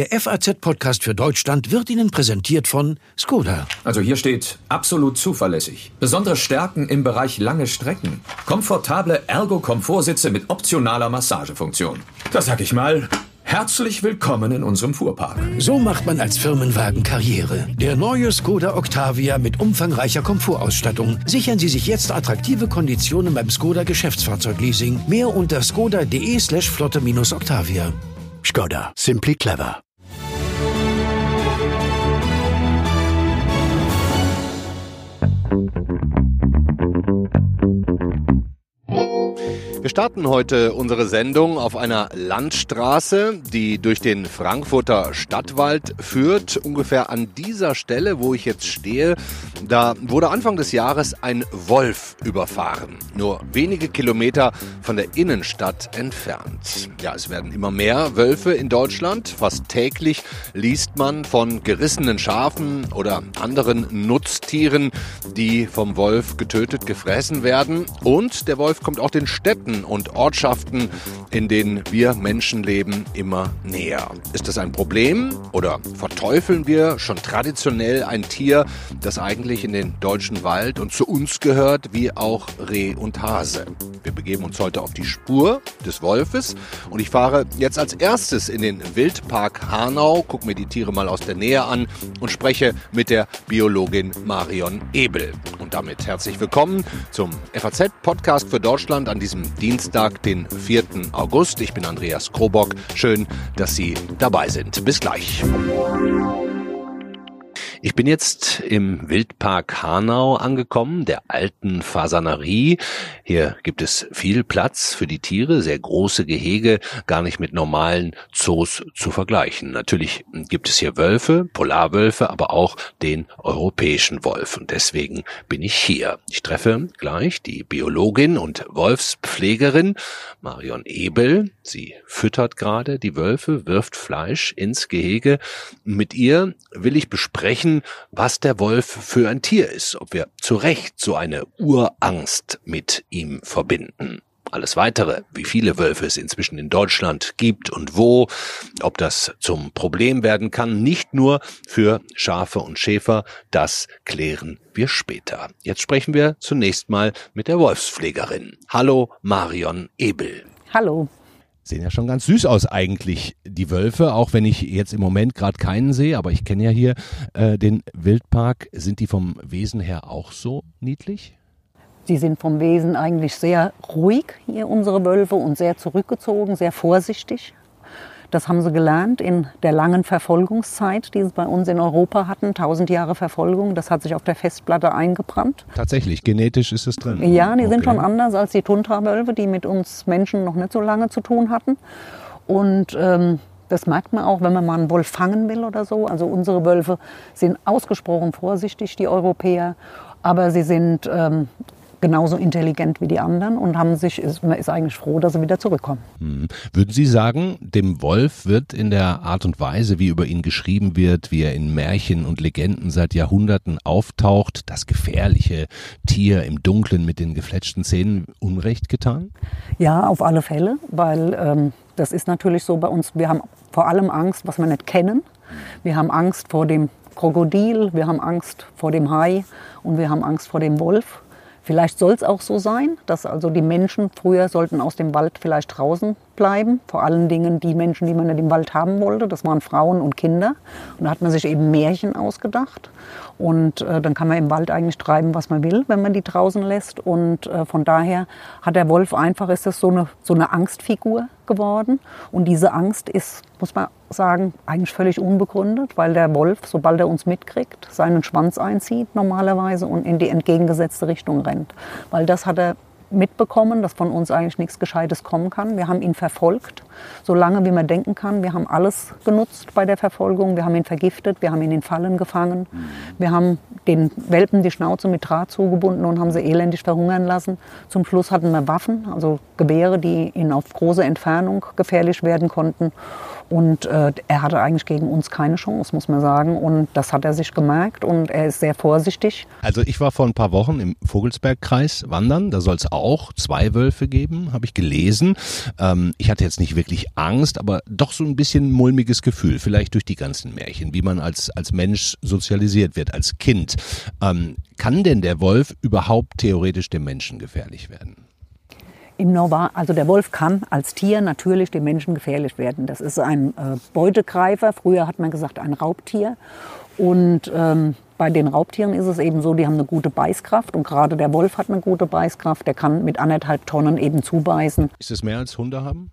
Der FAZ-Podcast für Deutschland wird Ihnen präsentiert von Skoda. Also hier steht absolut zuverlässig. Besondere Stärken im Bereich lange Strecken. Komfortable Ergo-Komfortsitze mit optionaler Massagefunktion. Das sag ich mal. Herzlich willkommen in unserem Fuhrpark. So macht man als Firmenwagen Karriere. Der neue Skoda Octavia mit umfangreicher Komfortausstattung. Sichern Sie sich jetzt attraktive Konditionen beim Skoda Geschäftsfahrzeugleasing. Mehr unter skoda.de slash flotte-octavia. Skoda. Simply clever. Thank you. Wir starten heute unsere Sendung auf einer Landstraße, die durch den Frankfurter Stadtwald führt. Ungefähr an dieser Stelle, wo ich jetzt stehe, da wurde Anfang des Jahres ein Wolf überfahren. Nur wenige Kilometer von der Innenstadt entfernt. Ja, es werden immer mehr Wölfe in Deutschland. Fast täglich liest man von gerissenen Schafen oder anderen Nutztieren, die vom Wolf getötet, gefressen werden. Und der Wolf kommt auch den Städten Städten und Ortschaften, in denen wir Menschen leben, immer näher. Ist das ein Problem oder verteufeln wir schon traditionell ein Tier, das eigentlich in den deutschen Wald und zu uns gehört, wie auch Reh und Hase? Wir begeben uns heute auf die Spur des Wolfes und ich fahre jetzt als erstes in den Wildpark Hanau, gucke mir die Tiere mal aus der Nähe an und spreche mit der Biologin Marion Ebel. Und damit herzlich willkommen zum FAZ-Podcast für Deutschland an diesem Dienstag, den 4. August. Ich bin Andreas Krobock. Schön, dass Sie dabei sind. Bis gleich. Ich bin jetzt im Wildpark Hanau angekommen, der alten Fasanerie. Hier gibt es viel Platz für die Tiere, sehr große Gehege, gar nicht mit normalen Zoos zu vergleichen. Natürlich gibt es hier Wölfe, Polarwölfe, aber auch den europäischen Wolf. Und deswegen bin ich hier. Ich treffe gleich die Biologin und Wolfspflegerin Marion Ebel. Sie füttert gerade die Wölfe, wirft Fleisch ins Gehege. Mit ihr will ich besprechen, besprechen, was der Wolf für ein Tier ist, ob wir zu Recht so eine Urangst mit ihm verbinden. Alles weitere, wie viele Wölfe es inzwischen in Deutschland gibt und wo, ob das zum Problem werden kann, nicht nur für Schafe und Schäfer, das klären wir später. Jetzt sprechen wir zunächst mal mit der Wolfspflegerin. Hallo Marion Ebel. Hallo. Sehen ja schon ganz süß aus eigentlich, die Wölfe, auch wenn ich jetzt im Moment gerade keinen sehe, aber ich kenne ja hier äh, den Wildpark. Sind die vom Wesen her auch so niedlich? Sie sind vom Wesen eigentlich sehr ruhig, hier unsere Wölfe, und sehr zurückgezogen, sehr vorsichtig. Das haben sie gelernt in der langen Verfolgungszeit, die sie bei uns in Europa hatten. Tausend Jahre Verfolgung, das hat sich auf der Festplatte eingebrannt. Tatsächlich, genetisch ist es drin. Ja, die okay. sind schon anders als die Tundra-Wölfe, die mit uns Menschen noch nicht so lange zu tun hatten. Und ähm, das merkt man auch, wenn man mal einen Wolf fangen will oder so. Also unsere Wölfe sind ausgesprochen vorsichtig, die Europäer. Aber sie sind ähm, genauso intelligent wie die anderen und haben sich, ist, man ist eigentlich froh, dass sie wieder zurückkommen. Hm. Würden Sie sagen, dem Wolf wird in der Art und Weise, wie über ihn geschrieben wird, wie er in Märchen und Legenden seit Jahrhunderten auftaucht, das gefährliche Tier im Dunkeln mit den gefletschten Zähnen Unrecht getan? Ja, auf alle Fälle, weil ähm, das ist natürlich so bei uns, wir haben vor allem Angst, was wir nicht kennen. Wir haben Angst vor dem Krokodil, wir haben Angst vor dem Hai und wir haben Angst vor dem Wolf. Vielleicht soll es auch so sein, dass also die Menschen früher sollten aus dem Wald vielleicht draußen bleiben. Vor allen Dingen die Menschen, die man nicht im Wald haben wollte. Das waren Frauen und Kinder. Und da hat man sich eben Märchen ausgedacht. Und äh, dann kann man im Wald eigentlich treiben, was man will, wenn man die draußen lässt. Und äh, von daher hat der Wolf einfach, ist das so eine, so eine Angstfigur geworden. Und diese Angst ist, muss man sagen, eigentlich völlig unbegründet, weil der Wolf, sobald er uns mitkriegt, seinen Schwanz einzieht normalerweise und in die entgegengesetzte Richtung rennt. Weil das hat er mitbekommen, dass von uns eigentlich nichts Gescheites kommen kann. Wir haben ihn verfolgt, so lange wie man denken kann. Wir haben alles genutzt bei der Verfolgung. Wir haben ihn vergiftet, wir haben ihn in Fallen gefangen. Wir haben den Welpen die Schnauze mit Draht zugebunden und haben sie elendig verhungern lassen. Zum Schluss hatten wir Waffen, also Gewehre, die ihnen auf große Entfernung gefährlich werden konnten. Und äh, er hatte eigentlich gegen uns keine Chance, muss man sagen. Und das hat er sich gemerkt und er ist sehr vorsichtig. Also ich war vor ein paar Wochen im Vogelsbergkreis wandern. Da soll es auch zwei Wölfe geben, habe ich gelesen. Ähm, ich hatte jetzt nicht wirklich Angst, aber doch so ein bisschen mulmiges Gefühl, vielleicht durch die ganzen Märchen, wie man als, als Mensch sozialisiert wird, als Kind. Ähm, kann denn der Wolf überhaupt theoretisch dem Menschen gefährlich werden? Im Normal, also der Wolf kann als Tier natürlich dem Menschen gefährlich werden. Das ist ein äh, Beutegreifer. Früher hat man gesagt ein Raubtier. Und ähm, bei den Raubtieren ist es eben so, die haben eine gute Beißkraft. Und gerade der Wolf hat eine gute Beißkraft. Der kann mit anderthalb Tonnen eben zubeißen. Ist es mehr als Hunde haben?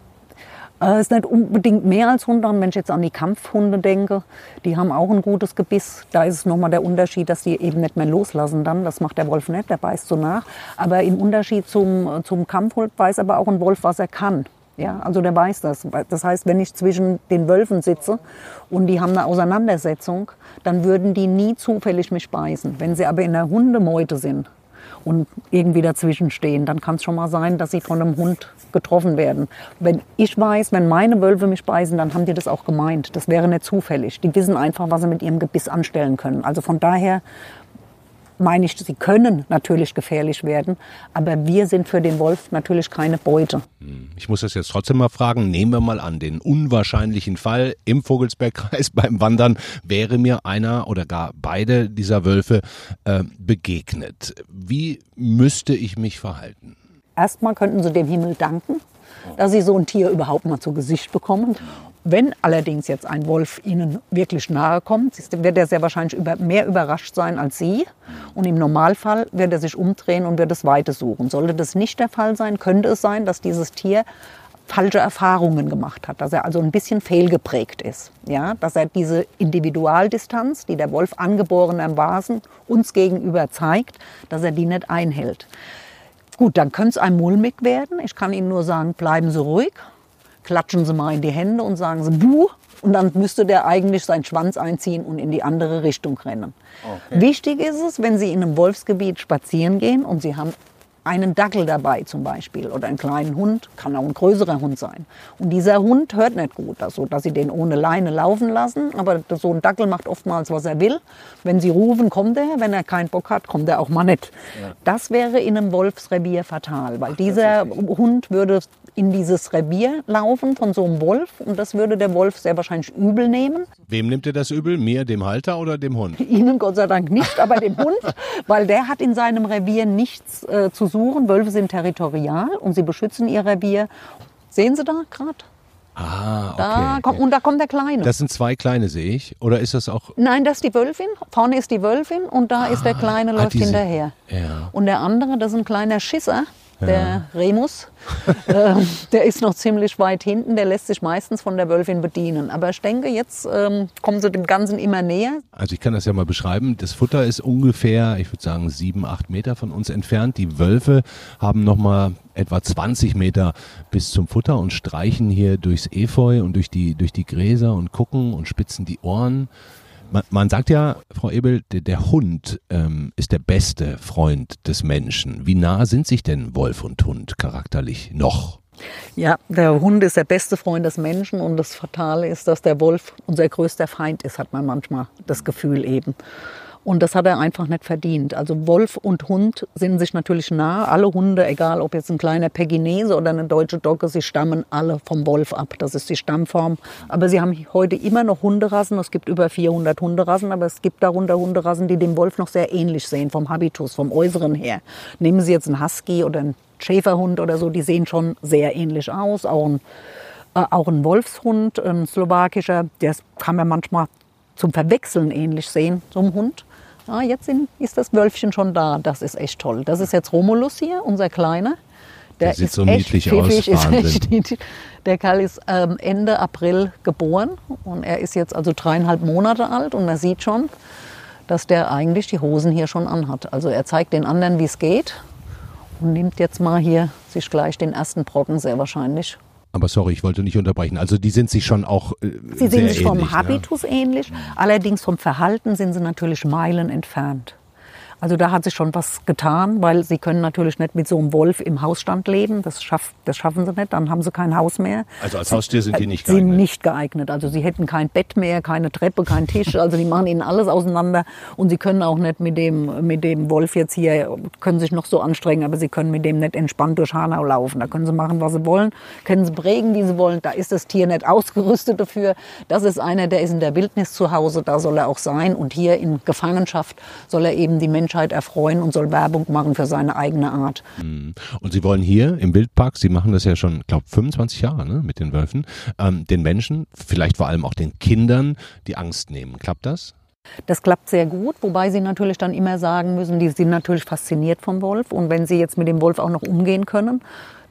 Es ist nicht unbedingt mehr als Hunde. Wenn ich jetzt an die Kampfhunde denke, die haben auch ein gutes Gebiss. Da ist es nochmal der Unterschied, dass die eben nicht mehr loslassen dann. Das macht der Wolf nicht, der beißt so nach. Aber im Unterschied zum, zum Kampfhund weiß aber auch ein Wolf, was er kann. Ja, also der weiß das. Das heißt, wenn ich zwischen den Wölfen sitze und die haben eine Auseinandersetzung, dann würden die nie zufällig mich beißen. Wenn sie aber in der Hundemeute sind, und irgendwie dazwischen stehen. Dann kann es schon mal sein, dass sie von einem Hund getroffen werden. Wenn ich weiß, wenn meine Wölfe mich beißen, dann haben die das auch gemeint. Das wäre nicht zufällig. Die wissen einfach, was sie mit ihrem Gebiss anstellen können. Also von daher meine ich, sie können natürlich gefährlich werden, aber wir sind für den Wolf natürlich keine Beute. Hm, ich muss das jetzt trotzdem mal fragen. Nehmen wir mal an, den unwahrscheinlichen Fall im Vogelsbergkreis beim Wandern wäre mir einer oder gar beide dieser Wölfe äh, begegnet. Wie müsste ich mich verhalten? Erstmal könnten Sie dem Himmel danken, dass Sie so ein Tier überhaupt mal zu Gesicht bekommen. Wenn allerdings jetzt ein Wolf Ihnen wirklich nahe kommt, wird er sehr wahrscheinlich mehr überrascht sein als Sie. Und im Normalfall wird er sich umdrehen und wird das Weite suchen. Sollte das nicht der Fall sein, könnte es sein, dass dieses Tier falsche Erfahrungen gemacht hat, dass er also ein bisschen fehlgeprägt ist, ja, dass er diese Individualdistanz, die der Wolf angeborenermaßen uns gegenüber zeigt, dass er die nicht einhält. Gut, dann könnte es einem mulmig werden. Ich kann Ihnen nur sagen, bleiben Sie ruhig, klatschen Sie mal in die Hände und sagen Sie Buh. Und dann müsste der eigentlich seinen Schwanz einziehen und in die andere Richtung rennen. Okay. Wichtig ist es, wenn Sie in einem Wolfsgebiet spazieren gehen und Sie haben einen Dackel dabei zum Beispiel oder einen kleinen Hund, kann auch ein größerer Hund sein. Und dieser Hund hört nicht gut, also dass sie den ohne Leine laufen lassen, aber so ein Dackel macht oftmals, was er will. Wenn sie rufen, kommt er, wenn er keinen Bock hat, kommt er auch mal nicht. Ja. Das wäre in einem Wolfsrevier fatal, weil Ach, dieser Hund würde in dieses Revier laufen von so einem Wolf und das würde der Wolf sehr wahrscheinlich übel nehmen. Wem nimmt er das übel? Mir, dem Halter oder dem Hund? Ihnen Gott sei Dank nicht, aber dem Hund, weil der hat in seinem Revier nichts äh, zu suchen. Wölfe sind territorial und sie beschützen ihr Revier. Sehen Sie da gerade? Ah, okay. Da kommt, und da kommt der Kleine. Das sind zwei Kleine, sehe ich. Oder ist das auch. Nein, das ist die Wölfin. Vorne ist die Wölfin und da ah, ist der ah, Kleine, läuft ah, hinterher. Ja. Und der andere, das ist ein kleiner Schisser der ja. Remus, äh, der ist noch ziemlich weit hinten, der lässt sich meistens von der Wölfin bedienen. Aber ich denke, jetzt ähm, kommen sie dem Ganzen immer näher. Also ich kann das ja mal beschreiben. Das Futter ist ungefähr, ich würde sagen, sieben, acht Meter von uns entfernt. Die Wölfe haben nochmal etwa 20 Meter bis zum Futter und streichen hier durchs Efeu und durch die, durch die Gräser und gucken und spitzen die Ohren. Man, man, sagt ja, Frau Ebel, der, der Hund ähm, ist der beste Freund des Menschen. Wie nah sind sich denn Wolf und Hund charakterlich noch? Ja, der Hund ist der beste Freund des Menschen und das Fatale ist, dass der Wolf unser größter Feind ist, hat man manchmal das Gefühl eben. Und das hat er einfach nicht verdient. Also Wolf und Hund sind sich natürlich nah. Alle Hunde, egal ob jetzt ein kleiner Pekinese oder eine deutsche Dogge, sie stammen alle vom Wolf ab. Das ist die Stammform. Aber sie haben heute immer noch Hunderassen. Es gibt über 400 Hunderassen, aber es gibt darunter Hunderassen, die dem Wolf noch sehr ähnlich sehen, vom Habitus, vom Äußeren her. Nehmen Sie jetzt einen Husky oder einen Schäferhund oder so, die sehen schon sehr ähnlich aus. Auch ein, äh, auch ein Wolfshund, ein slowakischer, der kann man manchmal zum Verwechseln ähnlich sehen, so ein Hund ah, jetzt sind, ist das Wölfchen schon da. Das ist echt toll. Das ist jetzt Romulus hier, unser Kleiner. Der, der sieht so niedlich pfiffig, aus. Ist echt niedlich. Der Kerl ist ähm, Ende April geboren und er ist jetzt also dreieinhalb Monate alt und man sieht schon, dass der eigentlich die Hosen hier schon anhat. Also er zeigt den anderen, wie es geht und nimmt jetzt mal hier sich gleich den ersten Brocken sehr wahrscheinlich aber sorry, ich wollte nicht unterbrechen. Also die sind sich schon auch. Äh, sie sind sich vom Habitus ja. ähnlich, allerdings vom Verhalten sind sie natürlich Meilen entfernt. Also da hat sich schon was getan, weil sie können natürlich nicht mit so einem Wolf im Hausstand leben. Das, schaff, das schaffen sie nicht, dann haben sie kein Haus mehr. Also als Haustier sind die nicht geeignet? Sie sind nicht geeignet. Also sie hätten kein Bett mehr, keine Treppe, keinen Tisch. Also die machen ihnen alles auseinander. Und sie können auch nicht mit dem, mit dem Wolf jetzt hier, können sich noch so anstrengen, aber sie können mit dem nicht entspannt durch Hanau laufen. Da können sie machen, was sie wollen, können sie prägen, wie sie wollen. Da ist das Tier nicht ausgerüstet dafür. Das ist einer, der ist in der Wildnis zu Hause, da soll er auch sein. Und hier in Gefangenschaft soll er eben die Menschen Menschheit erfreuen und soll Werbung machen für seine eigene Art. Mhm. Und Sie wollen hier im Wildpark, Sie machen das ja schon, glaube 25 Jahre ne, mit den Wölfen, ähm, den Menschen, vielleicht vor allem auch den Kindern, die Angst nehmen. Klappt das? Das klappt sehr gut, wobei Sie natürlich dann immer sagen müssen, die sind natürlich fasziniert vom Wolf. Und wenn Sie jetzt mit dem Wolf auch noch umgehen können,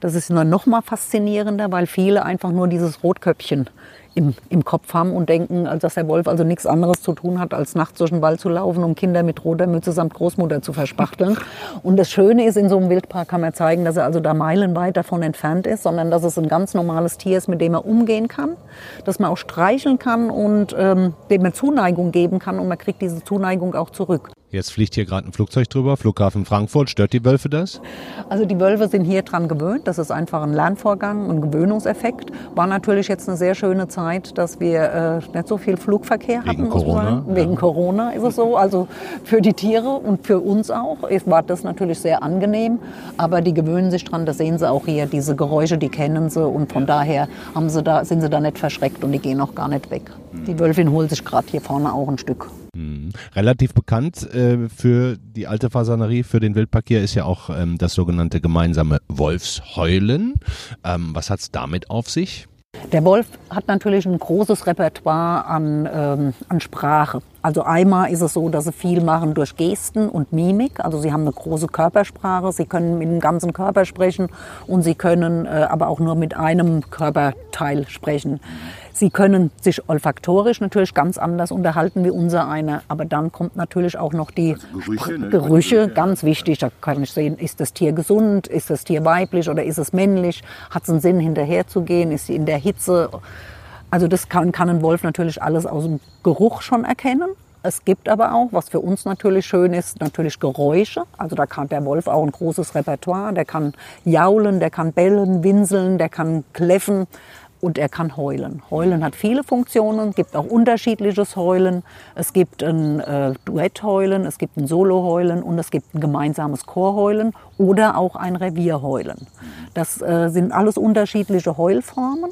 das ist dann noch mal faszinierender, weil viele einfach nur dieses Rotköpfchen im, im Kopf haben und denken, dass der Wolf also nichts anderes zu tun hat, als nachts den Wald zu laufen, um Kinder mit roter Mütze samt Großmutter zu verspachteln. Und das Schöne ist, in so einem Wildpark kann man zeigen, dass er also da meilenweit davon entfernt ist, sondern dass es ein ganz normales Tier ist, mit dem er umgehen kann, dass man auch streicheln kann und ähm, dem er Zuneigung geben kann und man kriegt diese Zuneigung auch zurück. Jetzt fliegt hier gerade ein Flugzeug drüber, Flughafen Frankfurt. Stört die Wölfe das? Also die Wölfe sind hier dran gewöhnt. Das ist einfach ein Lernvorgang, ein Gewöhnungseffekt. War natürlich jetzt eine sehr schöne Zeit, dass wir äh, nicht so viel Flugverkehr Wegen hatten. Corona? Wegen ja. Corona ist es so. Also für die Tiere und für uns auch war das natürlich sehr angenehm. Aber die gewöhnen sich dran. Das sehen sie auch hier. Diese Geräusche, die kennen sie. Und von daher haben sie da, sind sie da nicht verschreckt und die gehen auch gar nicht weg. Die Wölfin holt sich gerade hier vorne auch ein Stück. Relativ bekannt äh, für die alte Fasanerie, für den Wildparkier ist ja auch ähm, das sogenannte gemeinsame Wolfsheulen. Ähm, was hat es damit auf sich? Der Wolf hat natürlich ein großes Repertoire an, ähm, an Sprache. Also einmal ist es so, dass sie viel machen durch Gesten und Mimik. Also sie haben eine große Körpersprache. Sie können mit dem ganzen Körper sprechen und sie können äh, aber auch nur mit einem Körperteil sprechen. Sie können sich olfaktorisch natürlich ganz anders unterhalten wie unser einer. Aber dann kommt natürlich auch noch die also Gerüche, ne? Gerüche, ganz wichtig. Da kann ich sehen, ist das Tier gesund, ist das Tier weiblich oder ist es männlich? Hat es einen Sinn, hinterherzugehen? Ist sie in der Hitze? Also das kann, kann ein Wolf natürlich alles aus dem Geruch schon erkennen. Es gibt aber auch, was für uns natürlich schön ist, natürlich Geräusche. Also da kann der Wolf auch ein großes Repertoire. Der kann jaulen, der kann bellen, winseln, der kann kläffen und er kann heulen. Heulen hat viele Funktionen, gibt auch unterschiedliches Heulen. Es gibt ein äh, Duettheulen, es gibt ein Soloheulen und es gibt ein gemeinsames Chorheulen oder auch ein Revierheulen. Das äh, sind alles unterschiedliche Heulformen,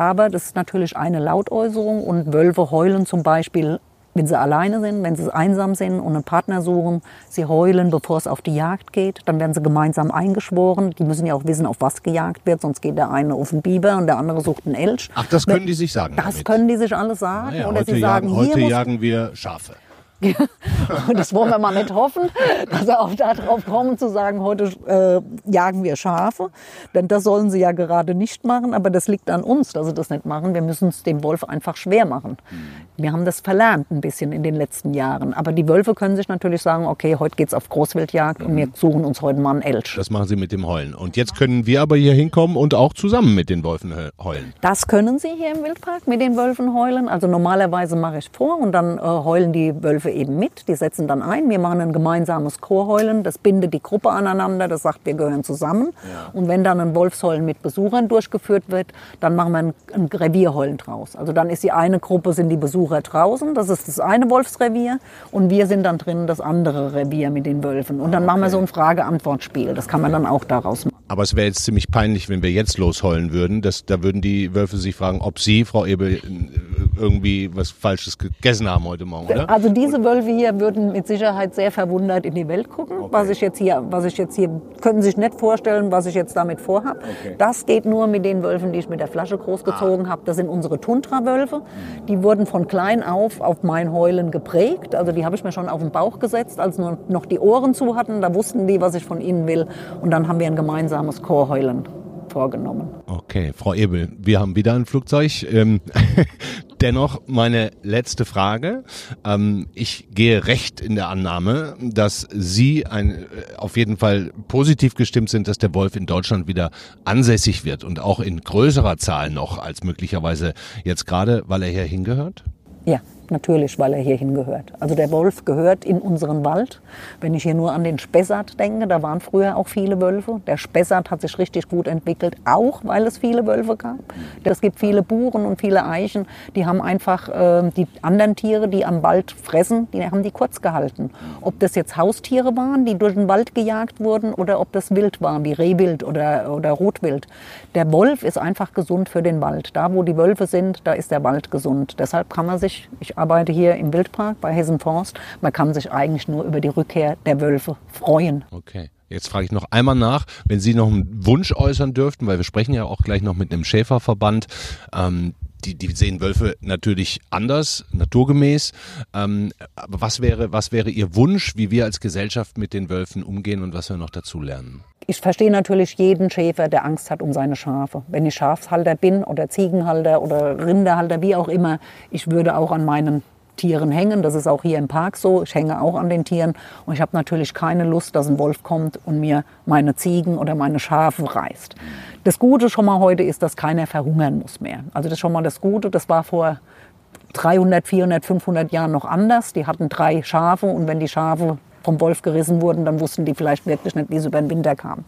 aber das ist natürlich eine Lautäußerung und Wölfe heulen zum Beispiel wenn sie alleine sind, wenn sie einsam sind und einen Partner suchen, sie heulen, bevor es auf die Jagd geht, dann werden sie gemeinsam eingeschworen. Die müssen ja auch wissen, auf was gejagt wird, sonst geht der eine auf den Biber und der andere sucht einen Elch. Ach, das können die sich sagen. Das damit. können die sich alles sagen. Naja, Oder sie sagen, jagen, heute jagen wir Schafe. Und das wollen wir mal nicht hoffen, dass sie auch darauf kommen zu sagen, heute äh, jagen wir Schafe. Denn das sollen sie ja gerade nicht machen, aber das liegt an uns, dass sie das nicht machen. Wir müssen es dem Wolf einfach schwer machen. Mhm. Wir haben das verlernt ein bisschen in den letzten Jahren. Aber die Wölfe können sich natürlich sagen, okay, heute geht es auf Großwildjagd und wir suchen uns heute mal einen Elch. Das machen sie mit dem Heulen. Und jetzt können wir aber hier hinkommen und auch zusammen mit den Wölfen heulen. Das können sie hier im Wildpark mit den Wölfen heulen. Also normalerweise mache ich vor und dann äh, heulen die Wölfe Gruppe eben mit. Die setzen dann ein. Wir machen ein gemeinsames Chorheulen. Das bindet die Gruppe aneinander. Das sagt, wir gehören zusammen. Ja. Und wenn dann ein Wolfsheulen mit Besuchern durchgeführt wird, dann machen wir ein, ein Revierheulen draus. Also dann ist die eine Gruppe, sind die Besucher draußen. Das ist das eine Wolfsrevier. Und wir sind dann drin das andere Revier mit den Wölfen. Und dann okay. machen wir so ein Frage-Antwort-Spiel. Das kann man dann auch daraus machen. Aber es wäre jetzt ziemlich peinlich, wenn wir jetzt losheulen würden. Das, da würden die Wölfe sich fragen, ob Sie, Frau Ebel, irgendwie was Falsches gegessen haben heute Morgen, oder? Also diese Wölfe hier würden mit Sicherheit sehr verwundert in die Welt gucken. Okay. Was ich jetzt hier, was ich jetzt hier, können sich nicht vorstellen, was ich jetzt damit vorhabe. Okay. Das geht nur mit den Wölfen, die ich mit der Flasche großgezogen ah. habe. Das sind unsere Tundra-Wölfe. Mhm. Die wurden von klein auf auf mein Heulen geprägt. Also die habe ich mir schon auf den Bauch gesetzt, als nur noch die Ohren zu hatten. Da wussten die, was ich von ihnen will. Und dann haben wir ein gemeinsames gemeinsames Chorheulen vorgenommen. Okay, Frau Ebel, wir haben wieder ein Flugzeug. Ähm, dennoch meine letzte Frage. Ähm, ich gehe recht in der Annahme, dass Sie ein, äh, auf jeden Fall positiv gestimmt sind, dass der Wolf in Deutschland wieder ansässig wird und auch in größerer Zahl noch als möglicherweise jetzt gerade, weil er hier hingehört? Ja, Natürlich, weil er hierhin gehört. Also der Wolf gehört in unseren Wald. Wenn ich hier nur an den Spessart denke, da waren früher auch viele Wölfe. Der Spessart hat sich richtig gut entwickelt, auch weil es viele Wölfe gab. Es gibt viele Buren und viele Eichen, die haben einfach äh, die anderen Tiere, die am Wald fressen, die haben die kurz gehalten. Ob das jetzt Haustiere waren, die durch den Wald gejagt wurden, oder ob das Wild war, wie Rehwild oder, oder Rotwild. Der Wolf ist einfach gesund für den Wald. Da, wo die Wölfe sind, da ist der Wald gesund. Deshalb kann man sich, ich arbeite hier im Wildpark bei Hessen Forst, man kann sich eigentlich nur über die Rückkehr der Wölfe freuen. Okay. Jetzt frage ich noch einmal nach, wenn Sie noch einen Wunsch äußern dürften, weil wir sprechen ja auch gleich noch mit einem Schäferverband. Ähm, die, die sehen Wölfe natürlich anders, naturgemäß. Ähm, aber was wäre, was wäre Ihr Wunsch, wie wir als Gesellschaft mit den Wölfen umgehen und was wir noch dazu lernen? Ich verstehe natürlich jeden Schäfer, der Angst hat um seine Schafe. Wenn ich Schafshalter bin oder Ziegenhalter oder Rinderhalter, wie auch immer, ich würde auch an meinen Tieren hängen. Das ist auch hier im Park so. Ich hänge auch an den Tieren. Und ich habe natürlich keine Lust, dass ein Wolf kommt und mir meine Ziegen oder meine Schafe reißt. Das Gute schon mal heute ist, dass keiner verhungern muss mehr. Also das ist schon mal das Gute. Das war vor 300, 400, 500 Jahren noch anders. Die hatten drei Schafe und wenn die Schafe vom Wolf gerissen wurden, dann wussten die vielleicht wirklich nicht, wie sie über den Winter kamen.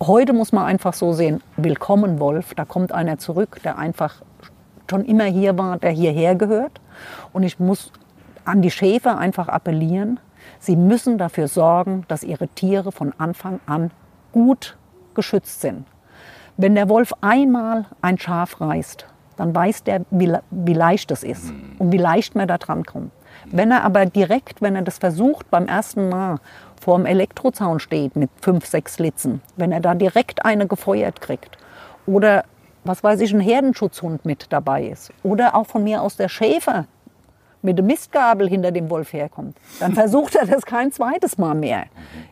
Heute muss man einfach so sehen, willkommen Wolf, da kommt einer zurück, der einfach schon immer hier war, der hierher gehört. Und ich muss an die Schäfer einfach appellieren, sie müssen dafür sorgen, dass ihre Tiere von Anfang an gut geschützt sind. Wenn der Wolf einmal ein Schaf reißt, dann weiß der, wie, wie leicht es ist und wie leicht man da dran kommt. Wenn er aber direkt, wenn er das versucht, beim ersten Mal vor dem Elektrozaun steht mit fünf, sechs Litzen, wenn er da direkt eine gefeuert kriegt oder was weiß ich, ein Herdenschutzhund mit dabei ist oder auch von mir aus der Schäfer mit dem Mistgabel hinter dem Wolf herkommt, dann versucht er das kein zweites Mal mehr.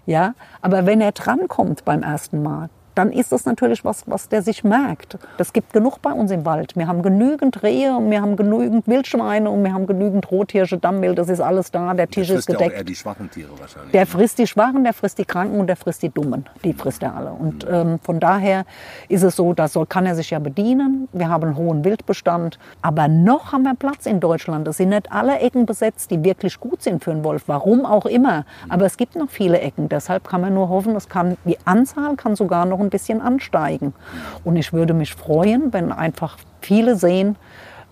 Ja, aber wenn er drankommt beim ersten Mal, dann ist das natürlich was, was der sich merkt. Das gibt genug bei uns im Wald. Wir haben genügend Rehe und wir haben genügend Wildschweine und wir haben genügend Rothirsche, Dammwild, das ist alles da, der Tisch ist gedeckt. Ja eher die schwachen Tiere wahrscheinlich. Der frisst die Schwachen, der frisst die Kranken und der frisst die Dummen. Die frisst er alle. Und mhm. ähm, von daher ist es so, da kann er sich ja bedienen. Wir haben einen hohen Wildbestand. Aber noch haben wir Platz in Deutschland. Es sind nicht alle Ecken besetzt, die wirklich gut sind für einen Wolf. Warum auch immer. Aber es gibt noch viele Ecken. Deshalb kann man nur hoffen, es kann, die Anzahl kann sogar noch ein bisschen ansteigen. Und ich würde mich freuen, wenn einfach viele sehen,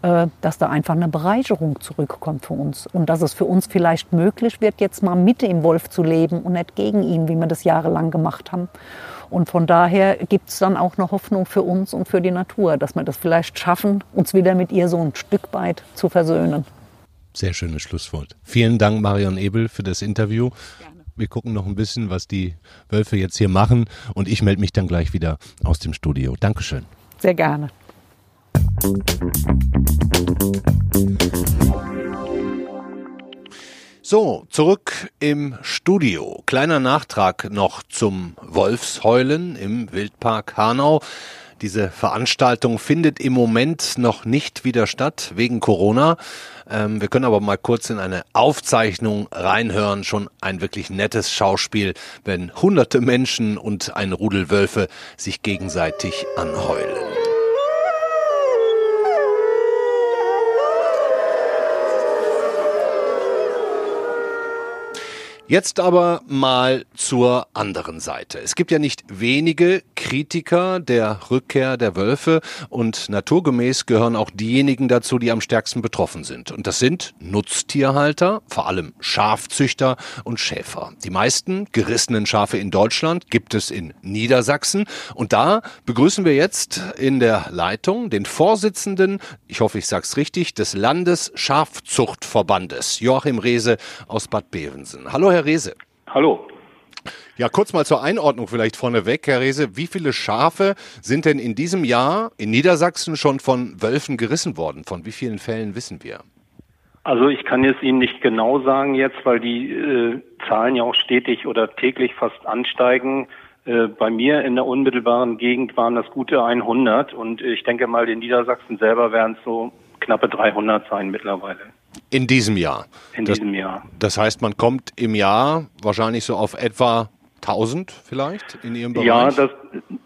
äh, dass da einfach eine Bereicherung zurückkommt für uns und dass es für uns vielleicht möglich wird, jetzt mal mit dem Wolf zu leben und nicht gegen ihn, wie wir das jahrelang gemacht haben. Und von daher gibt es dann auch eine Hoffnung für uns und für die Natur, dass wir das vielleicht schaffen, uns wieder mit ihr so ein Stück weit zu versöhnen. Sehr schönes Schlusswort. Vielen Dank, Marion Ebel, für das Interview. Gerne. Wir gucken noch ein bisschen, was die Wölfe jetzt hier machen. Und ich melde mich dann gleich wieder aus dem Studio. Dankeschön. Sehr gerne. So, zurück im Studio. Kleiner Nachtrag noch zum Wolfsheulen im Wildpark Hanau. Diese Veranstaltung findet im Moment noch nicht wieder statt wegen Corona. Ähm, wir können aber mal kurz in eine Aufzeichnung reinhören. Schon ein wirklich nettes Schauspiel, wenn hunderte Menschen und ein Rudel Wölfe sich gegenseitig anheulen. Jetzt aber mal zur anderen Seite. Es gibt ja nicht wenige Kritiker der Rückkehr der Wölfe und naturgemäß gehören auch diejenigen dazu, die am stärksten betroffen sind. Und das sind Nutztierhalter, vor allem Schafzüchter und Schäfer. Die meisten gerissenen Schafe in Deutschland gibt es in Niedersachsen. Und da begrüßen wir jetzt in der Leitung den Vorsitzenden, ich hoffe, ich sag's richtig, des Landesschafzuchtverbandes, Joachim Rehse aus Bad Bevensen. Hallo, Herr Herr Rehse. Hallo. Ja, kurz mal zur Einordnung vielleicht vorneweg, Herr Rehse. Wie viele Schafe sind denn in diesem Jahr in Niedersachsen schon von Wölfen gerissen worden? Von wie vielen Fällen wissen wir? Also ich kann es Ihnen nicht genau sagen jetzt, weil die äh, Zahlen ja auch stetig oder täglich fast ansteigen. Äh, bei mir in der unmittelbaren Gegend waren das gute 100 und ich denke mal, in Niedersachsen selber werden es so knappe 300 sein mittlerweile. In diesem Jahr. In das, diesem Jahr. Das heißt, man kommt im Jahr wahrscheinlich so auf etwa 1000 vielleicht in Ihrem Bereich? Ja, das,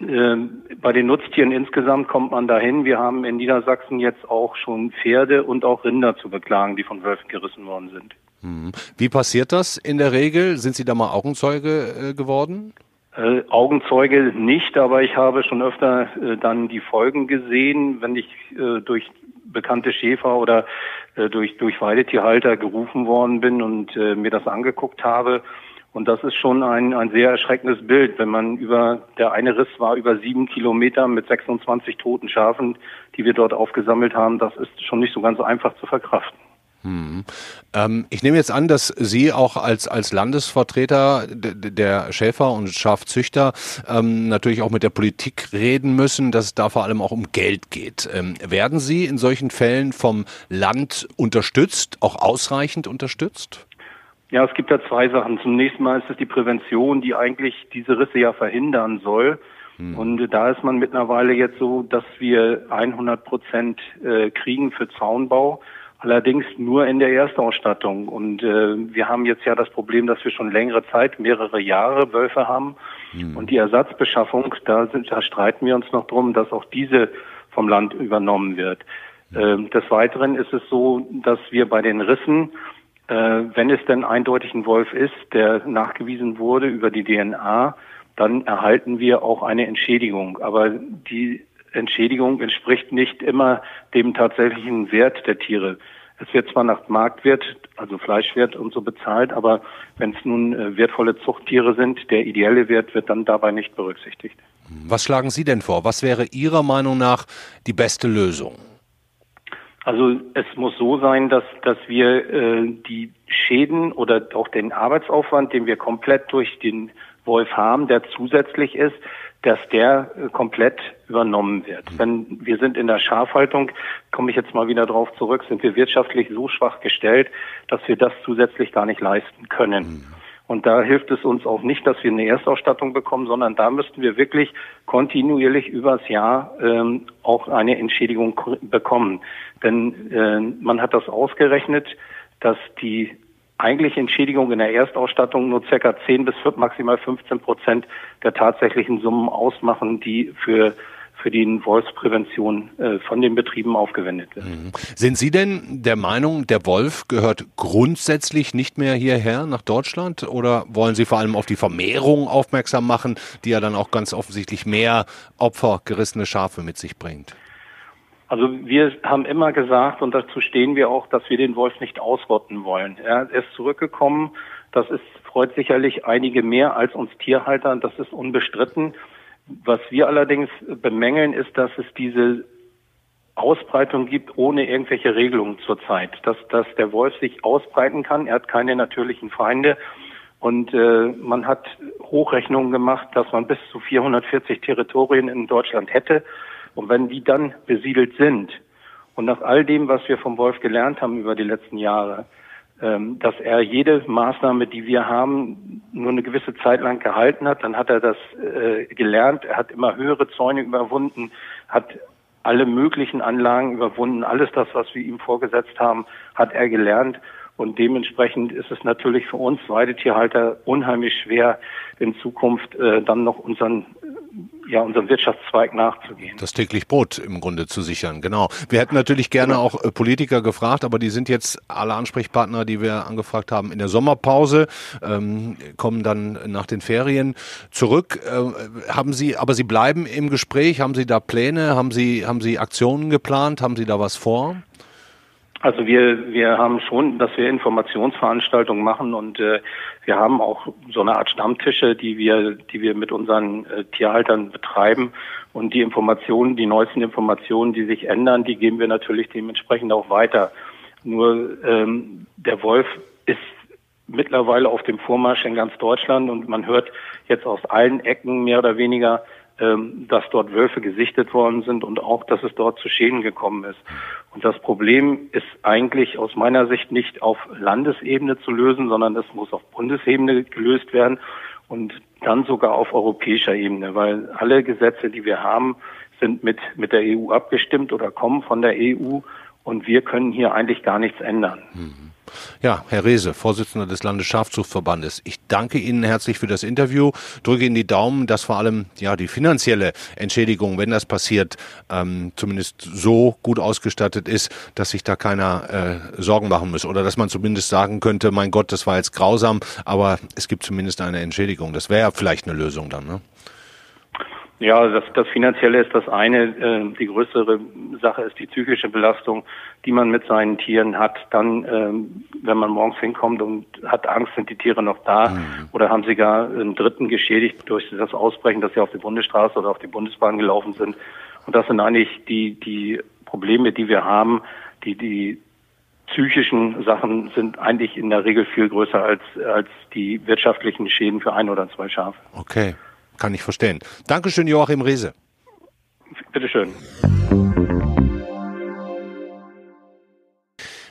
äh, bei den Nutztieren insgesamt kommt man dahin. Wir haben in Niedersachsen jetzt auch schon Pferde und auch Rinder zu beklagen, die von Wölfen gerissen worden sind. Hm. Wie passiert das in der Regel? Sind Sie da mal Augenzeuge äh, geworden? Äh, Augenzeuge nicht, aber ich habe schon öfter äh, dann die Folgen gesehen, wenn ich äh, durch bekannte Schäfer oder äh, durch, durch Weidetierhalter gerufen worden bin und äh, mir das angeguckt habe. Und das ist schon ein, ein sehr erschreckendes Bild, wenn man über, der eine Riss war über sieben Kilometer mit 26 toten Schafen, die wir dort aufgesammelt haben. Das ist schon nicht so ganz einfach zu verkraften. Hm. Ähm, ich nehme jetzt an, dass Sie auch als, als Landesvertreter der Schäfer und Schafzüchter ähm, natürlich auch mit der Politik reden müssen, dass es da vor allem auch um Geld geht. Ähm, werden Sie in solchen Fällen vom Land unterstützt, auch ausreichend unterstützt? Ja, es gibt da zwei Sachen. Zunächst mal ist es die Prävention, die eigentlich diese Risse ja verhindern soll. Hm. Und da ist man mittlerweile jetzt so, dass wir 100 Prozent äh, kriegen für Zaunbau. Allerdings nur in der Erstausstattung. Und äh, wir haben jetzt ja das Problem, dass wir schon längere Zeit, mehrere Jahre Wölfe haben. Mhm. Und die Ersatzbeschaffung, da, sind, da streiten wir uns noch drum, dass auch diese vom Land übernommen wird. Mhm. Äh, des Weiteren ist es so, dass wir bei den Rissen, äh, wenn es denn eindeutig ein Wolf ist, der nachgewiesen wurde über die DNA, dann erhalten wir auch eine Entschädigung. Aber die Entschädigung entspricht nicht immer dem tatsächlichen Wert der Tiere. Es wird zwar nach Marktwert, also Fleischwert und so bezahlt, aber wenn es nun äh, wertvolle Zuchttiere sind, der ideelle Wert wird dann dabei nicht berücksichtigt. Was schlagen Sie denn vor? Was wäre Ihrer Meinung nach die beste Lösung? Also es muss so sein, dass, dass wir äh, die Schäden oder auch den Arbeitsaufwand, den wir komplett durch den Wolf haben, der zusätzlich ist, dass der äh, komplett übernommen wird. Mhm. Wenn wir sind in der Schafhaltung, komme ich jetzt mal wieder drauf zurück, sind wir wirtschaftlich so schwach gestellt, dass wir das zusätzlich gar nicht leisten können. Mhm. Und da hilft es uns auch nicht, dass wir eine Erstausstattung bekommen, sondern da müssten wir wirklich kontinuierlich übers Jahr ähm, auch eine Entschädigung bekommen. Denn äh, man hat das ausgerechnet, dass die eigentliche Entschädigung in der Erstausstattung nur circa 10 bis maximal 15 Prozent der tatsächlichen Summen ausmachen, die für für die Wolfsprävention äh, von den Betrieben aufgewendet wird. Mhm. Sind Sie denn der Meinung, der Wolf gehört grundsätzlich nicht mehr hierher nach Deutschland oder wollen Sie vor allem auf die Vermehrung aufmerksam machen, die ja dann auch ganz offensichtlich mehr Opfer gerissene Schafe mit sich bringt? Also wir haben immer gesagt, und dazu stehen wir auch, dass wir den Wolf nicht ausrotten wollen. Er ist zurückgekommen. Das ist, freut sicherlich einige mehr als uns Tierhalter. Das ist unbestritten. Was wir allerdings bemängeln, ist, dass es diese Ausbreitung gibt ohne irgendwelche Regelungen zurzeit. Dass, dass der Wolf sich ausbreiten kann. Er hat keine natürlichen Feinde. Und äh, man hat Hochrechnungen gemacht, dass man bis zu 440 Territorien in Deutschland hätte. Und wenn die dann besiedelt sind und nach all dem, was wir vom Wolf gelernt haben über die letzten Jahre, ähm, dass er jede Maßnahme, die wir haben, nur eine gewisse Zeit lang gehalten hat, dann hat er das äh, gelernt. Er hat immer höhere Zäune überwunden, hat alle möglichen Anlagen überwunden. Alles das, was wir ihm vorgesetzt haben, hat er gelernt. Und dementsprechend ist es natürlich für uns Weidetierhalter unheimlich schwer, in Zukunft äh, dann noch unseren ja, unserem Wirtschaftszweig nachzugehen. Das täglich Brot im Grunde zu sichern, genau. Wir hätten natürlich gerne genau. auch äh, Politiker gefragt, aber die sind jetzt alle Ansprechpartner, die wir angefragt haben, in der Sommerpause, ähm, kommen dann nach den Ferien zurück. Äh, haben Sie, aber Sie bleiben im Gespräch, haben Sie da Pläne, haben Sie, haben Sie Aktionen geplant, haben Sie da was vor? Also wir, wir haben schon, dass wir Informationsveranstaltungen machen und äh, wir haben auch so eine Art Stammtische, die wir, die wir mit unseren äh, Tierhaltern betreiben. Und die Informationen, die neuesten Informationen, die sich ändern, die geben wir natürlich dementsprechend auch weiter. Nur ähm, der Wolf ist mittlerweile auf dem Vormarsch in ganz Deutschland und man hört jetzt aus allen Ecken mehr oder weniger, dass dort Wölfe gesichtet worden sind und auch, dass es dort zu Schäden gekommen ist. Und das Problem ist eigentlich aus meiner Sicht nicht auf Landesebene zu lösen, sondern es muss auf Bundesebene gelöst werden und dann sogar auf europäischer Ebene, weil alle Gesetze, die wir haben, sind mit, mit der EU abgestimmt oder kommen von der EU Und wir können hier eigentlich gar nichts ändern. Mhm. Ja, Herr Rehse, Vorsitzender des Landesschafzuchtverbandes. Ich danke Ihnen herzlich für das Interview, drücke Ihnen die Daumen, dass vor allem ja die finanzielle Entschädigung, wenn das passiert, ähm, zumindest so gut ausgestattet ist, dass sich da keiner äh, Sorgen machen muss oder dass man zumindest sagen könnte, mein Gott, das war jetzt grausam, aber es gibt zumindest eine Entschädigung. Das wäre ja vielleicht eine Lösung dann, ne? Ja, das, das Finanzielle ist das eine. Äh, die größere Sache ist die psychische Belastung, die man mit seinen Tieren hat. Dann, ähm, wenn man morgens hinkommt und hat Angst, sind die Tiere noch da mhm. oder haben sie gar einen Dritten geschädigt durch das Ausbrechen, dass sie auf die Bundesstraße oder auf die Bundesbahn gelaufen sind. Und das sind eigentlich die, die Probleme, die wir haben, die, die psychischen Sachen sind eigentlich in der Regel viel größer als, als die wirtschaftlichen Schäden für ein oder zwei Schafe. Okay. Kann ich verstehen. Dankeschön, Joachim Riese. Bitteschön.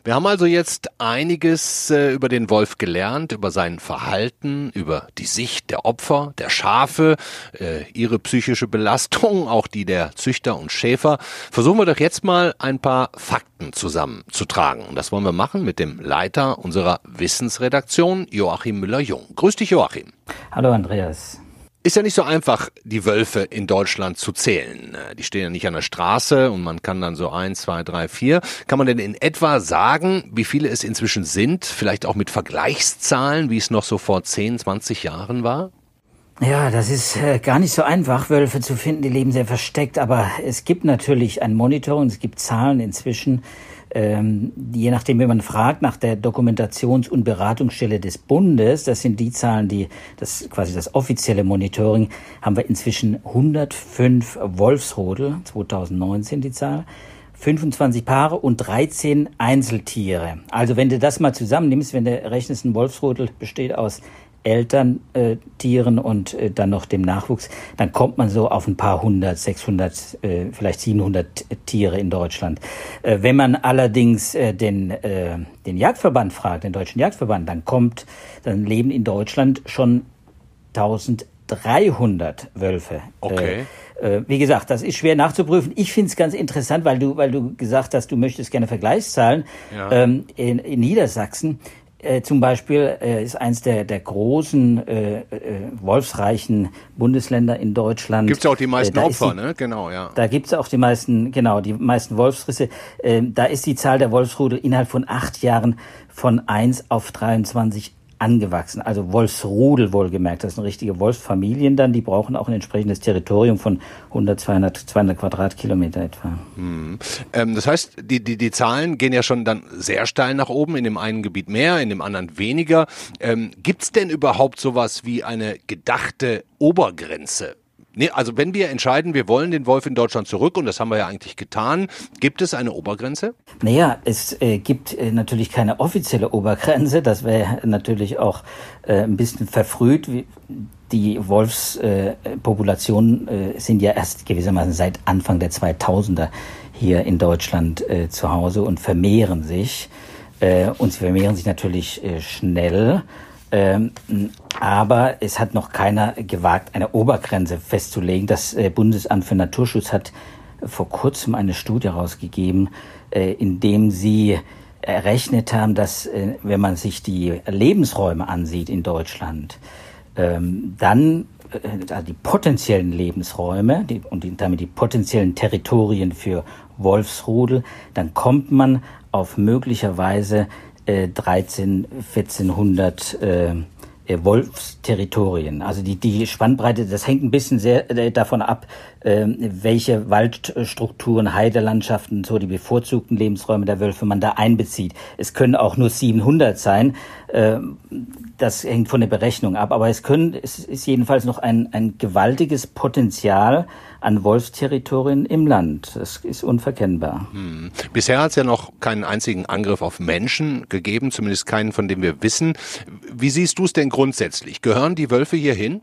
Wir haben also jetzt einiges äh, über den Wolf gelernt, über sein Verhalten, über die Sicht der Opfer, der Schafe, äh, ihre psychische Belastung, auch die der Züchter und Schäfer. Versuchen wir doch jetzt mal ein paar Fakten zusammenzutragen. Und das wollen wir machen mit dem Leiter unserer Wissensredaktion, Joachim Müller-Jung. Grüß dich, Joachim. Hallo, Andreas. Ist ja nicht so einfach, die Wölfe in Deutschland zu zählen. Die stehen ja nicht an der Straße und man kann dann so eins, zwei, drei, vier. Kann man denn in etwa sagen, wie viele es inzwischen sind? Vielleicht auch mit Vergleichszahlen, wie es noch so vor 10, 20 Jahren war? Ja, das ist äh, gar nicht so einfach, Wölfe zu finden. Die leben sehr versteckt. Aber es gibt natürlich ein Monitoring, es gibt Zahlen inzwischen ähm, je nachdem, wenn man fragt nach der Dokumentations- und Beratungsstelle des Bundes, das sind die Zahlen, die das quasi das offizielle Monitoring, haben wir inzwischen 105 Wolfsrodel, 2019 die Zahl. 25 Paare und 13 Einzeltiere. Also wenn du das mal zusammennimmst, wenn du rechnest, ein Wolfsrodel besteht aus Elterntieren äh, und äh, dann noch dem Nachwuchs, dann kommt man so auf ein paar hundert, 600, äh, vielleicht 700 Tiere in Deutschland. Äh, wenn man allerdings äh, den, äh, den Jagdverband fragt, den Deutschen Jagdverband, dann kommt, dann leben in Deutschland schon 1300 Wölfe. Okay. Wie gesagt, das ist schwer nachzuprüfen. Ich finde es ganz interessant, weil du, weil du gesagt hast, du möchtest gerne Vergleichszahlen. Ja. Ähm, in, in Niedersachsen äh, zum Beispiel äh, ist eins der, der großen äh, äh, wolfsreichen Bundesländer in Deutschland. Gibt es auch die meisten äh, Opfer, die, ne? Genau, ja. Da gibt es auch die meisten, genau, die meisten Wolfsrisse. Äh, da ist die Zahl der Wolfsrudel innerhalb von acht Jahren von eins auf 23 angewachsen. Also Wolfsrudel wohlgemerkt. Das sind richtige Wolfsfamilien dann. Die brauchen auch ein entsprechendes Territorium von 100, 200, 200 Quadratkilometer etwa. Hm. Ähm, das heißt, die, die, die Zahlen gehen ja schon dann sehr steil nach oben. In dem einen Gebiet mehr, in dem anderen weniger. Ähm, Gibt es denn überhaupt sowas wie eine gedachte Obergrenze? Nee, also wenn wir entscheiden, wir wollen den Wolf in Deutschland zurück, und das haben wir ja eigentlich getan, gibt es eine Obergrenze? Naja, es äh, gibt äh, natürlich keine offizielle Obergrenze. Das wäre natürlich auch äh, ein bisschen verfrüht. Die Wolfspopulationen äh, sind ja erst gewissermaßen seit Anfang der 2000er hier in Deutschland äh, zu Hause und vermehren sich. Äh, und sie vermehren sich natürlich schnell. Ähm, aber es hat noch keiner gewagt, eine Obergrenze festzulegen. Das äh, Bundesamt für Naturschutz hat vor kurzem eine Studie herausgegeben, äh, in dem sie errechnet haben, dass äh, wenn man sich die Lebensräume ansieht in Deutschland, ähm, dann also die potenziellen Lebensräume und damit die potenziellen Territorien für Wolfsrudel, dann kommt man auf möglicherweise 13, 1400 äh, äh, Wolfsterritorien. Also die, die Spannbreite, das hängt ein bisschen sehr äh, davon ab, äh, welche Waldstrukturen, Heidelandschaften, so die bevorzugten Lebensräume der Wölfe man da einbezieht. Es können auch nur 700 sein. Äh, das hängt von der Berechnung ab. Aber es können, es ist jedenfalls noch ein, ein gewaltiges Potenzial an Wolfsterritorien im Land. Das ist unverkennbar. Hm. Bisher hat es ja noch keinen einzigen Angriff auf Menschen gegeben, zumindest keinen, von dem wir wissen. Wie siehst du es denn grundsätzlich? Gehören die Wölfe hierhin?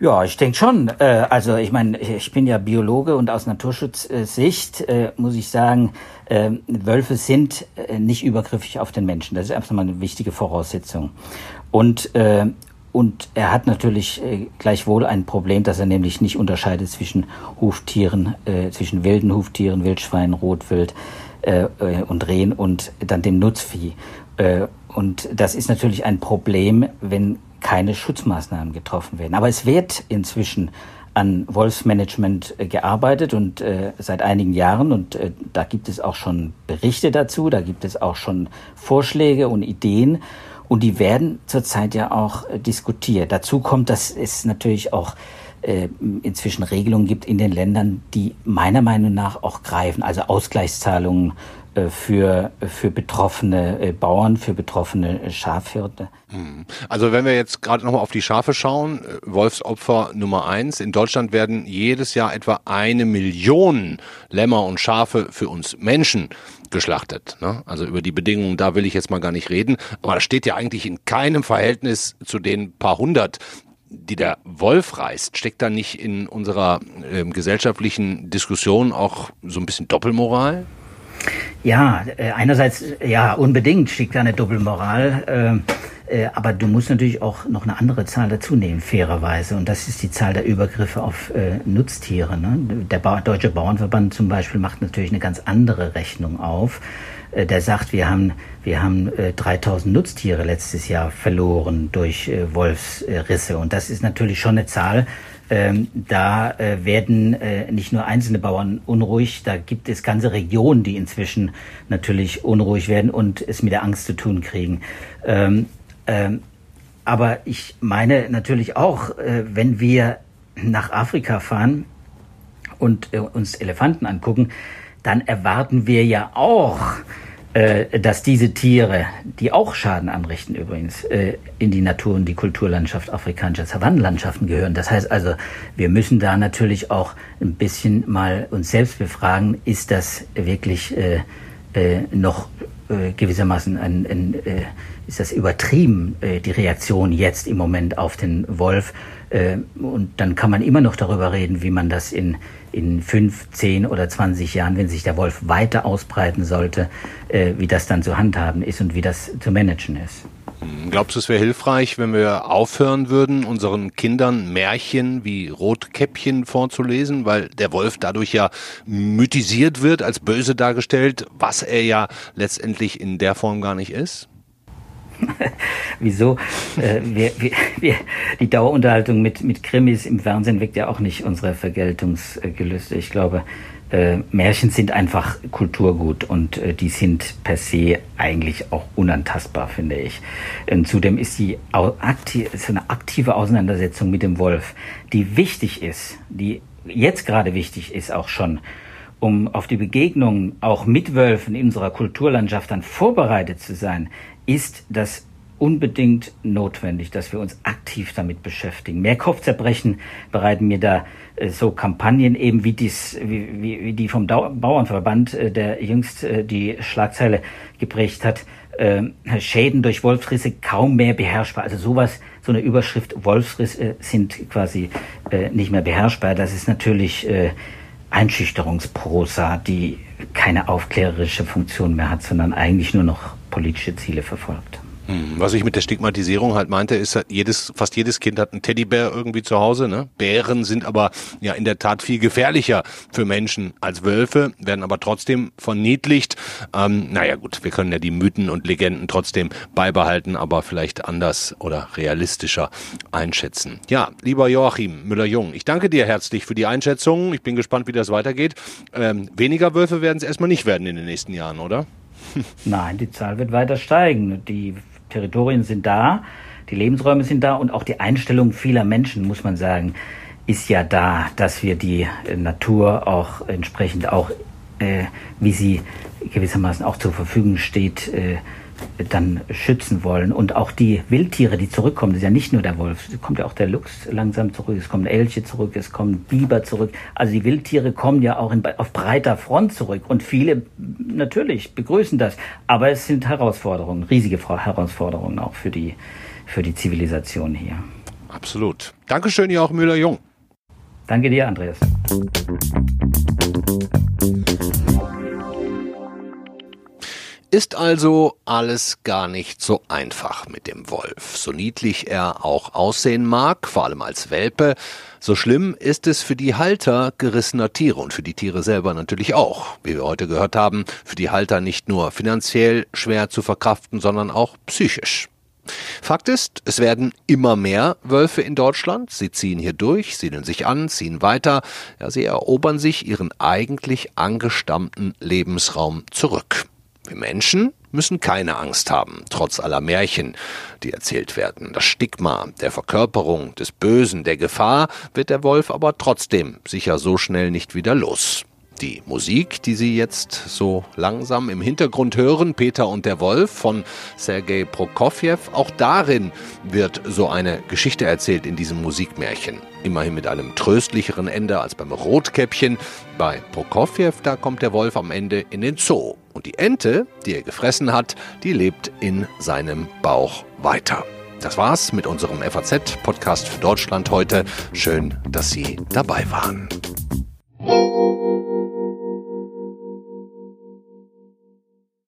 Ja, ich denke schon. Äh, also ich meine, ich bin ja Biologe und aus Naturschutzsicht äh, muss ich sagen, äh, Wölfe sind äh, nicht übergriffig auf den Menschen. Das ist erstmal eine wichtige Voraussetzung. Und äh, und er hat natürlich äh, gleichwohl ein Problem, dass er nämlich nicht unterscheidet zwischen Huftieren, äh, zwischen wilden Huftieren, Wildschweinen, Rotwild, äh, und Rehen und dann dem Nutzvieh. Äh, und das ist natürlich ein Problem, wenn keine Schutzmaßnahmen getroffen werden. Aber es wird inzwischen an Wolfsmanagement äh, gearbeitet und äh, seit einigen Jahren und äh, da gibt es auch schon Berichte dazu, da gibt es auch schon Vorschläge und Ideen und die werden zurzeit ja auch äh, diskutiert. Dazu kommt, dass es natürlich auch äh, inzwischen Regelungen gibt in den Ländern, die meiner Meinung nach auch greifen, also Ausgleichszahlungen für, für betroffene äh, Bauern, für betroffene Schafhirte. Hm. Also wenn wir jetzt gerade nochmal auf die Schafe schauen, Wolfsopfer Nummer eins. In Deutschland werden jedes Jahr etwa eine Million Lämmer und Schafe für uns Menschen geschlachtet. Ne? Also über die Bedingungen, da will ich jetzt mal gar nicht reden. Aber das steht ja eigentlich in keinem Verhältnis zu den paar hundert, die der Wolf reißt. Steckt da nicht in unserer äh, gesellschaftlichen Diskussion auch so ein bisschen Doppelmoral? Ja, äh, einerseits, ja, unbedingt da eine Doppelmoral. Äh, äh, aber du musst natürlich auch noch eine andere Zahl dazu nehmen, fairerweise. Und das ist die Zahl der Übergriffe auf äh, Nutztiere. Ne? Der Deutsche Bauernverband zum Beispiel macht natürlich eine ganz andere Rechnung auf. Äh, der sagt, wir haben, wir haben äh, 3000 Nutztiere letztes Jahr verloren durch äh, Wolfsrisse. Und das ist natürlich schon eine Zahl, ähm, da äh, werden äh, nicht nur einzelne Bauern unruhig, da gibt es ganze Regionen, die inzwischen natürlich unruhig werden und es mit der Angst zu tun kriegen. Ähm, ähm, aber ich meine natürlich auch, äh, wenn wir nach Afrika fahren und äh, uns Elefanten angucken, dann erwarten wir ja auch, dass diese Tiere, die auch Schaden anrichten übrigens, äh, in die Natur und die Kulturlandschaft afrikanischer Savannenlandschaften gehören. Das heißt also, wir müssen da natürlich auch ein bisschen mal uns selbst befragen, ist das wirklich äh, äh, noch äh, gewissermaßen ein, ein äh, ist das übertrieben, äh, die Reaktion jetzt im Moment auf den Wolf. Äh, und dann kann man immer noch darüber reden, wie man das in, in fünf, zehn oder zwanzig Jahren, wenn sich der Wolf weiter ausbreiten sollte, äh, wie das dann zu handhaben ist und wie das zu managen ist. Hm, glaubst du, es wäre hilfreich, wenn wir aufhören würden, unseren Kindern Märchen wie Rotkäppchen vorzulesen, weil der Wolf dadurch ja mythisiert wird, als böse dargestellt, was er ja letztendlich in der Form gar nicht ist? Wieso? Äh, wir, wir, wir, die Dauerunterhaltung mit, mit Krimis im Fernsehen weckt ja auch nicht unsere Vergeltungsgelüste. Ich glaube, äh, Märchen sind einfach Kulturgut und äh, die sind per se eigentlich auch unantastbar, finde ich. Und zudem ist die aktiv, so eine aktive Auseinandersetzung mit dem Wolf, die wichtig ist, die jetzt gerade wichtig ist auch schon, um auf die Begegnung auch mit Wölfen in unserer Kulturlandschaft dann vorbereitet zu sein, ist das unbedingt notwendig, dass wir uns aktiv damit beschäftigen. Mehr Kopfzerbrechen bereiten mir da äh, so Kampagnen eben wie, dies, wie, wie, wie die vom Dau Bauernverband, äh, der jüngst äh, die Schlagzeile geprägt hat, äh, Schäden durch Wolfsrisse kaum mehr beherrschbar. Also sowas, so eine Überschrift, Wolfsrisse sind quasi äh, nicht mehr beherrschbar. Das ist natürlich äh, Einschüchterungsprosa, die keine aufklärerische Funktion mehr hat, sondern eigentlich nur noch politische Ziele verfolgt. Hm, was ich mit der Stigmatisierung halt meinte, ist, jedes, fast jedes Kind hat einen Teddybär irgendwie zu Hause. Ne? Bären sind aber ja in der Tat viel gefährlicher für Menschen als Wölfe, werden aber trotzdem verniedlicht. Ähm, naja gut, wir können ja die Mythen und Legenden trotzdem beibehalten, aber vielleicht anders oder realistischer einschätzen. Ja, lieber Joachim Müller-Jung, ich danke dir herzlich für die Einschätzung. Ich bin gespannt, wie das weitergeht. Ähm, weniger Wölfe werden es erstmal nicht werden in den nächsten Jahren, oder? Nein, die Zahl wird weiter steigen. Die Territorien sind da, die Lebensräume sind da und auch die Einstellung vieler Menschen, muss man sagen, ist ja da, dass wir die äh, Natur auch entsprechend auch, äh, wie sie gewissermaßen auch zur Verfügung steht, äh, dann schützen wollen. Und auch die Wildtiere, die zurückkommen, das ist ja nicht nur der Wolf, es kommt ja auch der Luchs langsam zurück, es kommen Elche zurück, es kommen Biber zurück. Also die Wildtiere kommen ja auch in, auf breiter Front zurück. Und viele natürlich begrüßen das. Aber es sind Herausforderungen, riesige Herausforderungen auch für die, für die Zivilisation hier. Absolut. Dankeschön, Joachim Müller-Jung. Danke dir, Andreas. Ist also alles gar nicht so einfach mit dem Wolf. So niedlich er auch aussehen mag, vor allem als Welpe, so schlimm ist es für die Halter gerissener Tiere und für die Tiere selber natürlich auch. Wie wir heute gehört haben, für die Halter nicht nur finanziell schwer zu verkraften, sondern auch psychisch. Fakt ist, es werden immer mehr Wölfe in Deutschland. Sie ziehen hier durch, siedeln sich an, ziehen weiter. Ja, sie erobern sich ihren eigentlich angestammten Lebensraum zurück. Wir Menschen müssen keine Angst haben, trotz aller Märchen, die erzählt werden. Das Stigma der Verkörperung des Bösen, der Gefahr wird der Wolf aber trotzdem sicher so schnell nicht wieder los. Die Musik, die Sie jetzt so langsam im Hintergrund hören, Peter und der Wolf von Sergei Prokofjew, auch darin wird so eine Geschichte erzählt in diesem Musikmärchen. Immerhin mit einem tröstlicheren Ende als beim Rotkäppchen. Bei Prokofjew, da kommt der Wolf am Ende in den Zoo. Und die Ente, die er gefressen hat, die lebt in seinem Bauch weiter. Das war's mit unserem FAZ-Podcast für Deutschland heute. Schön, dass Sie dabei waren.